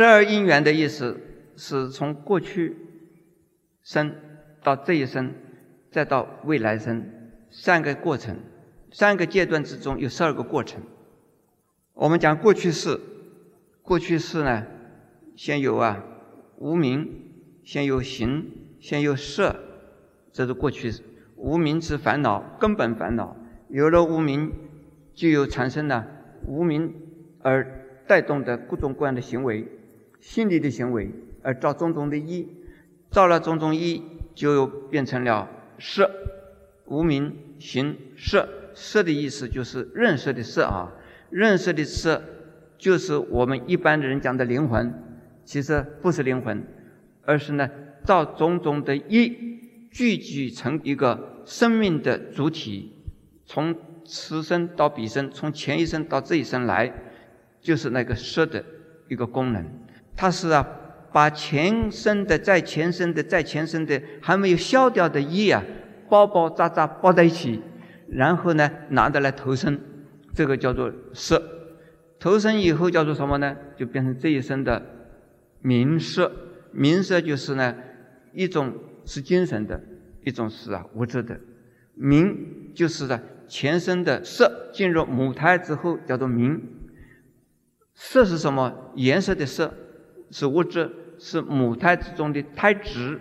十二因缘的意思是从过去生到这一生，再到未来生三个过程，三个阶段之中有十二个过程。我们讲过去式，过去式呢，先有啊无名，先有行，先有色，这是过去式。无名之烦恼，根本烦恼。有了无名，就有产生了无名而带动的各种各样的行为，心理的行为，而造种种的因，造了种种因，就变成了色。无名行色，色的意思就是认识的色啊，认识的色就是我们一般的人讲的灵魂，其实不是灵魂，而是呢造种种的因。聚集成一个生命的主体，从此生到彼生，从前一生到这一生来，就是那个色的一个功能。它是啊，把前生的、在前生的、在前生的还没有消掉的业啊，包包扎扎包在一起，然后呢，拿着来投生，这个叫做色。投生以后叫做什么呢？就变成这一生的名色。名色就是呢一种。是精神的一种是啊，物质的明就是呢前身的色进入母胎之后叫做明。色是什么？颜色的色是物质，是母胎之中的胎质，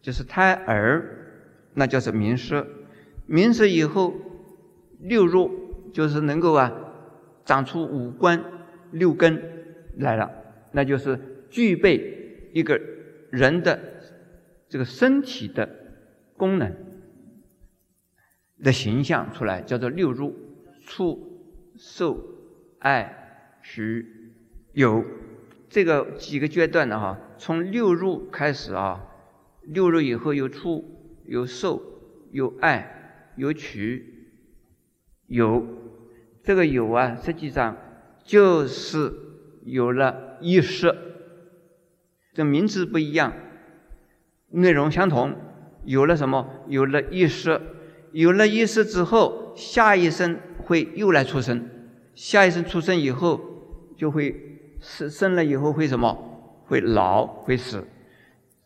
就是胎儿，那叫做明色。明色以后六入就是能够啊长出五官六根来了，那就是具备一个人的。这个身体的功能的形象出来，叫做六入：触、受、爱、取、有。这个几个阶段的哈，从六入开始啊，六入以后有出、有受、有爱、有取、有。这个有啊，实际上就是有了意识。这名字不一样。内容相同，有了什么？有了意识，有了意识之后，下一生会又来出生。下一生出生以后，就会生生了以后会什么？会老，会死。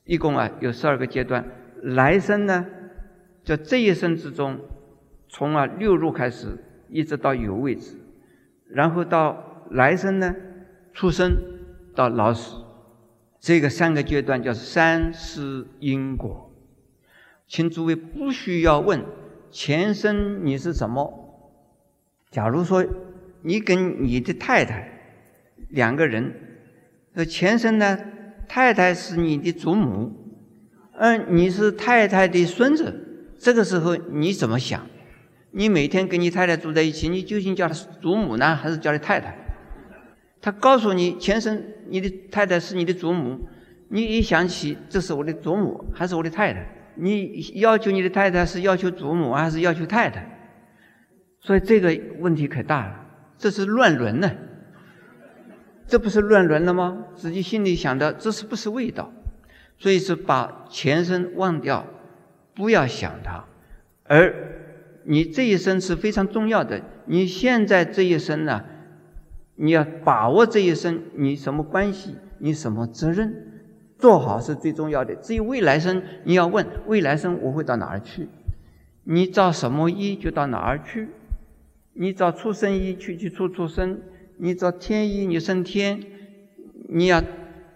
一共啊有十二个阶段。来生呢，就这一生之中，从啊六入开始，一直到有为止，然后到来生呢，出生到老死。这个三个阶段叫三世因果，请诸位不需要问前生你是什么。假如说你跟你的太太两个人，呃前生呢，太太是你的祖母，嗯，你是太太的孙子，这个时候你怎么想？你每天跟你太太住在一起，你究竟叫她祖母呢，还是叫她太太？他告诉你前生你的太太是你的祖母，你一想起这是我的祖母还是我的太太，你要求你的太太是要求祖母还是要求太太？所以这个问题可大了，这是乱伦呢，这不是乱伦了吗？自己心里想的这是不是味道？所以是把前生忘掉，不要想它，而你这一生是非常重要的，你现在这一生呢？你要把握这一生，你什么关系，你什么责任，做好是最重要的。至于未来生，你要问未来生我会到哪儿去？你造什么因就到哪儿去？你造出生因去去出出生，你造天因你升天，你要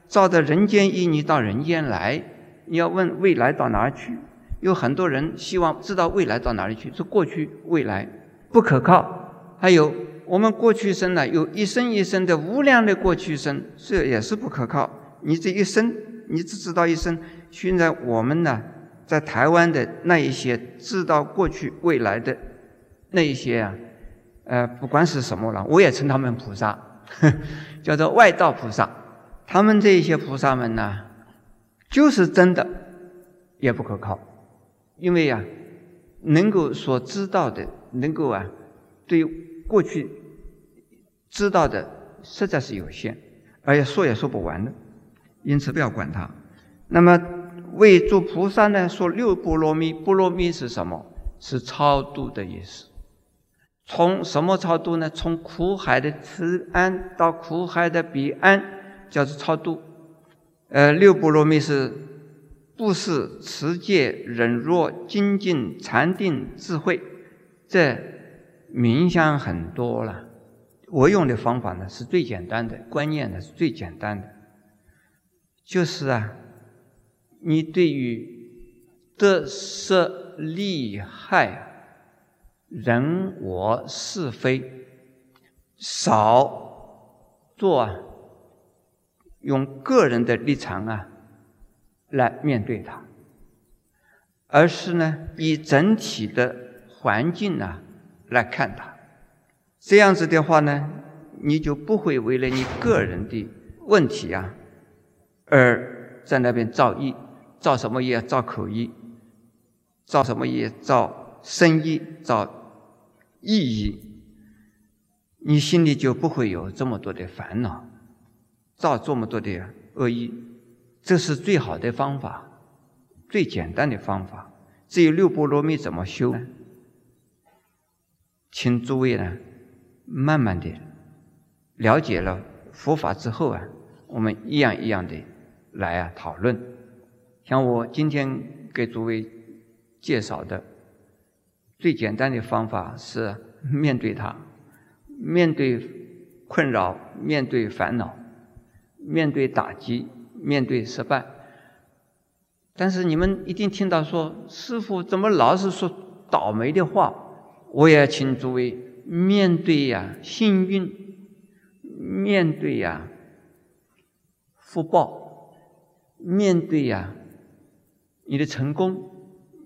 造的人间因你到人间来。你要问未来到哪儿去？有很多人希望知道未来到哪里去，说过去未来不可靠，还有。我们过去生呢，有一生一生的无量的过去生，这也是不可靠。你这一生，你只知道一生。现在我们呢，在台湾的那一些知道过去未来的那一些啊，呃，不管是什么了，我也称他们菩萨，叫做外道菩萨。他们这一些菩萨们呢，就是真的也不可靠，因为呀，能够所知道的，能够啊，对。过去知道的实在是有限，而且说也说不完的，因此不要管它。那么为诸菩萨呢，说六波罗蜜，波罗蜜是什么？是超度的意思。从什么超度呢？从苦海的此岸到苦海的彼岸，叫做超度。呃，六波罗蜜是布施、持戒、忍辱、精进、禅定、智慧，这冥想很多了。我用的方法呢是最简单的，观念呢是最简单的，就是啊，你对于得失利害、人我是非，少做啊，用个人的立场啊来面对它，而是呢以整体的环境啊来看它。这样子的话呢，你就不会为了你个人的问题啊，而在那边造业，造什么业？造口业，造什么业？造生意，造意义，你心里就不会有这么多的烦恼，造这么多的恶意，这是最好的方法，最简单的方法。至于六波罗蜜怎么修呢？请诸位呢。慢慢的了解了佛法之后啊，我们一样一样的来啊讨论。像我今天给诸位介绍的最简单的方法是面对它，面对困扰，面对烦恼，面对打击，面对失败。但是你们一定听到说，师傅怎么老是说倒霉的话？我也请诸位。面对呀，幸运；面对呀，福报；面对呀，你的成功；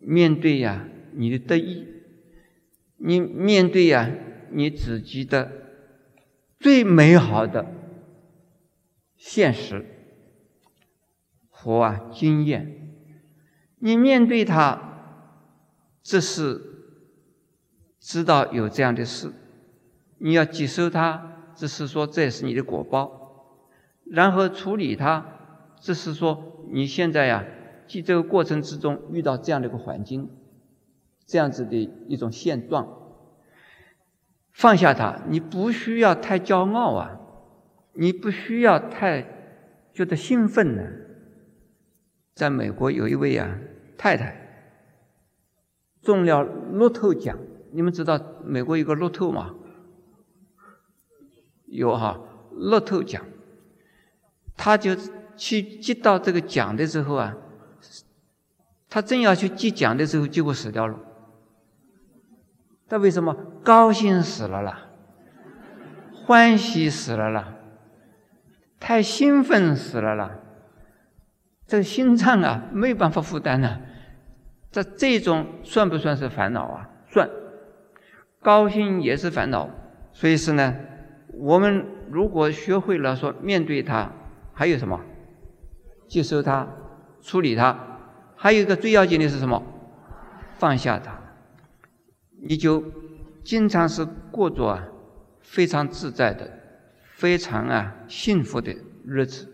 面对呀，你的得意；你面对呀，你自己的最美好的现实和啊经验。你面对它，这是。知道有这样的事，你要接受它，只是说这是你的果报，然后处理它，只是说你现在呀，在这个过程之中遇到这样的一个环境，这样子的一种现状，放下它，你不需要太骄傲啊，你不需要太觉得兴奋呢。在美国有一位啊太太中了乐透奖。你们知道美国有个乐透吗？有哈，乐透奖。他就去接到这个奖的时候啊，他正要去接奖的时候，结果死掉了。他为什么？高兴死了啦，欢喜死了啦，太兴奋死了啦。这心脏啊，没有办法负担呢。这这种算不算是烦恼啊？算。高兴也是烦恼，所以是呢，我们如果学会了说面对它，还有什么？接受它，处理它，还有一个最要紧的是什么？放下它，你就经常是过着啊非常自在的、非常啊幸福的日子，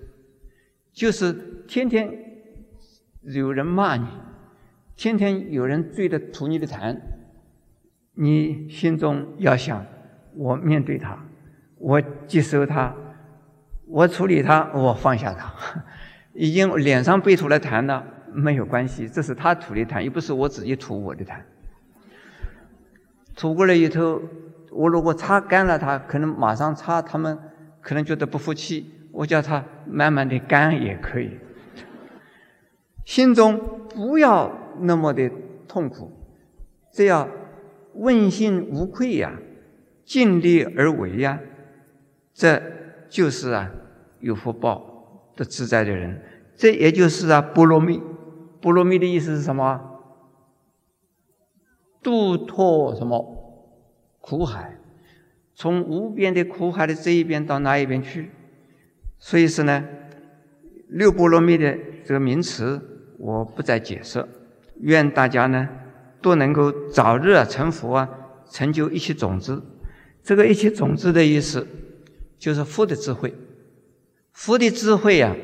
就是天天有人骂你，天天有人追着吐你的痰。你心中要想：我面对他，我接受他，我处理他，我放下他。已经脸上被吐了痰了，没有关系，这是他吐的痰，又不是我自己吐我的痰。吐过来以后，我如果擦干了，他可能马上擦，他们可能觉得不服气，我叫他慢慢的干也可以。心中不要那么的痛苦，这样。问心无愧呀，尽力而为呀，这就是啊有福报的自在的人。这也就是啊波罗蜜。波罗蜜的意思是什么？渡脱什么苦海？从无边的苦海的这一边到那一边去。所以说呢，六波罗蜜的这个名词我不再解释。愿大家呢。都能够早日啊成佛啊，成就一切种子。这个一切种子的意思，就是佛的智慧。佛的智慧呀，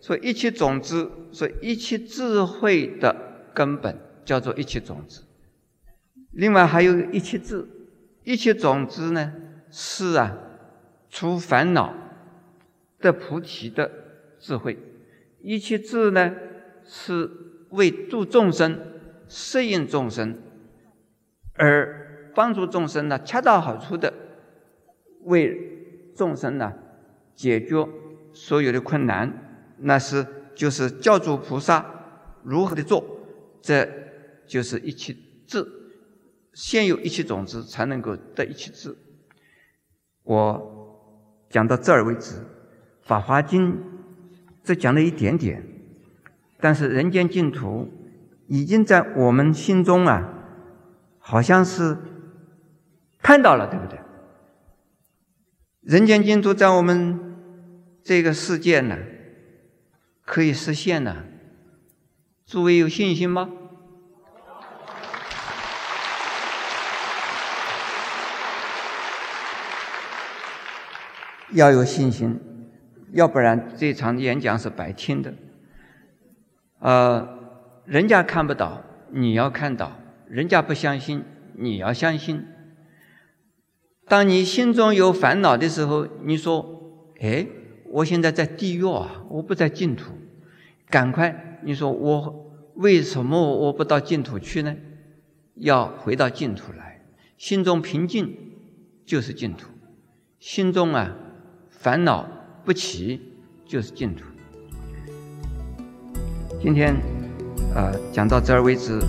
说一切种子，说一切智慧的根本，叫做一切种子。另外还有一切智，一切种子呢，是啊，除烦恼、的菩提的智慧。一切智呢，是为助众生、适应众生，而帮助众生呢，恰到好处的为众生呢解决所有的困难。那是就是教主菩萨如何的做，这就是一切智。先有一切种子，才能够得一切智。我讲到这儿为止，《法华经》只讲了一点点，但是人间净土已经在我们心中啊，好像是看到了，对不对？人间净土在我们这个世界呢，可以实现呢。诸位有信心吗？要有信心，要不然这场演讲是白听的。呃，人家看不到，你要看到；人家不相信，你要相信。当你心中有烦恼的时候，你说：“哎，我现在在地狱啊，我不在净土。”赶快，你说我为什么我不到净土去呢？要回到净土来，心中平静就是净土，心中啊。烦恼不起，就是净土。今天，呃，讲到这儿为止。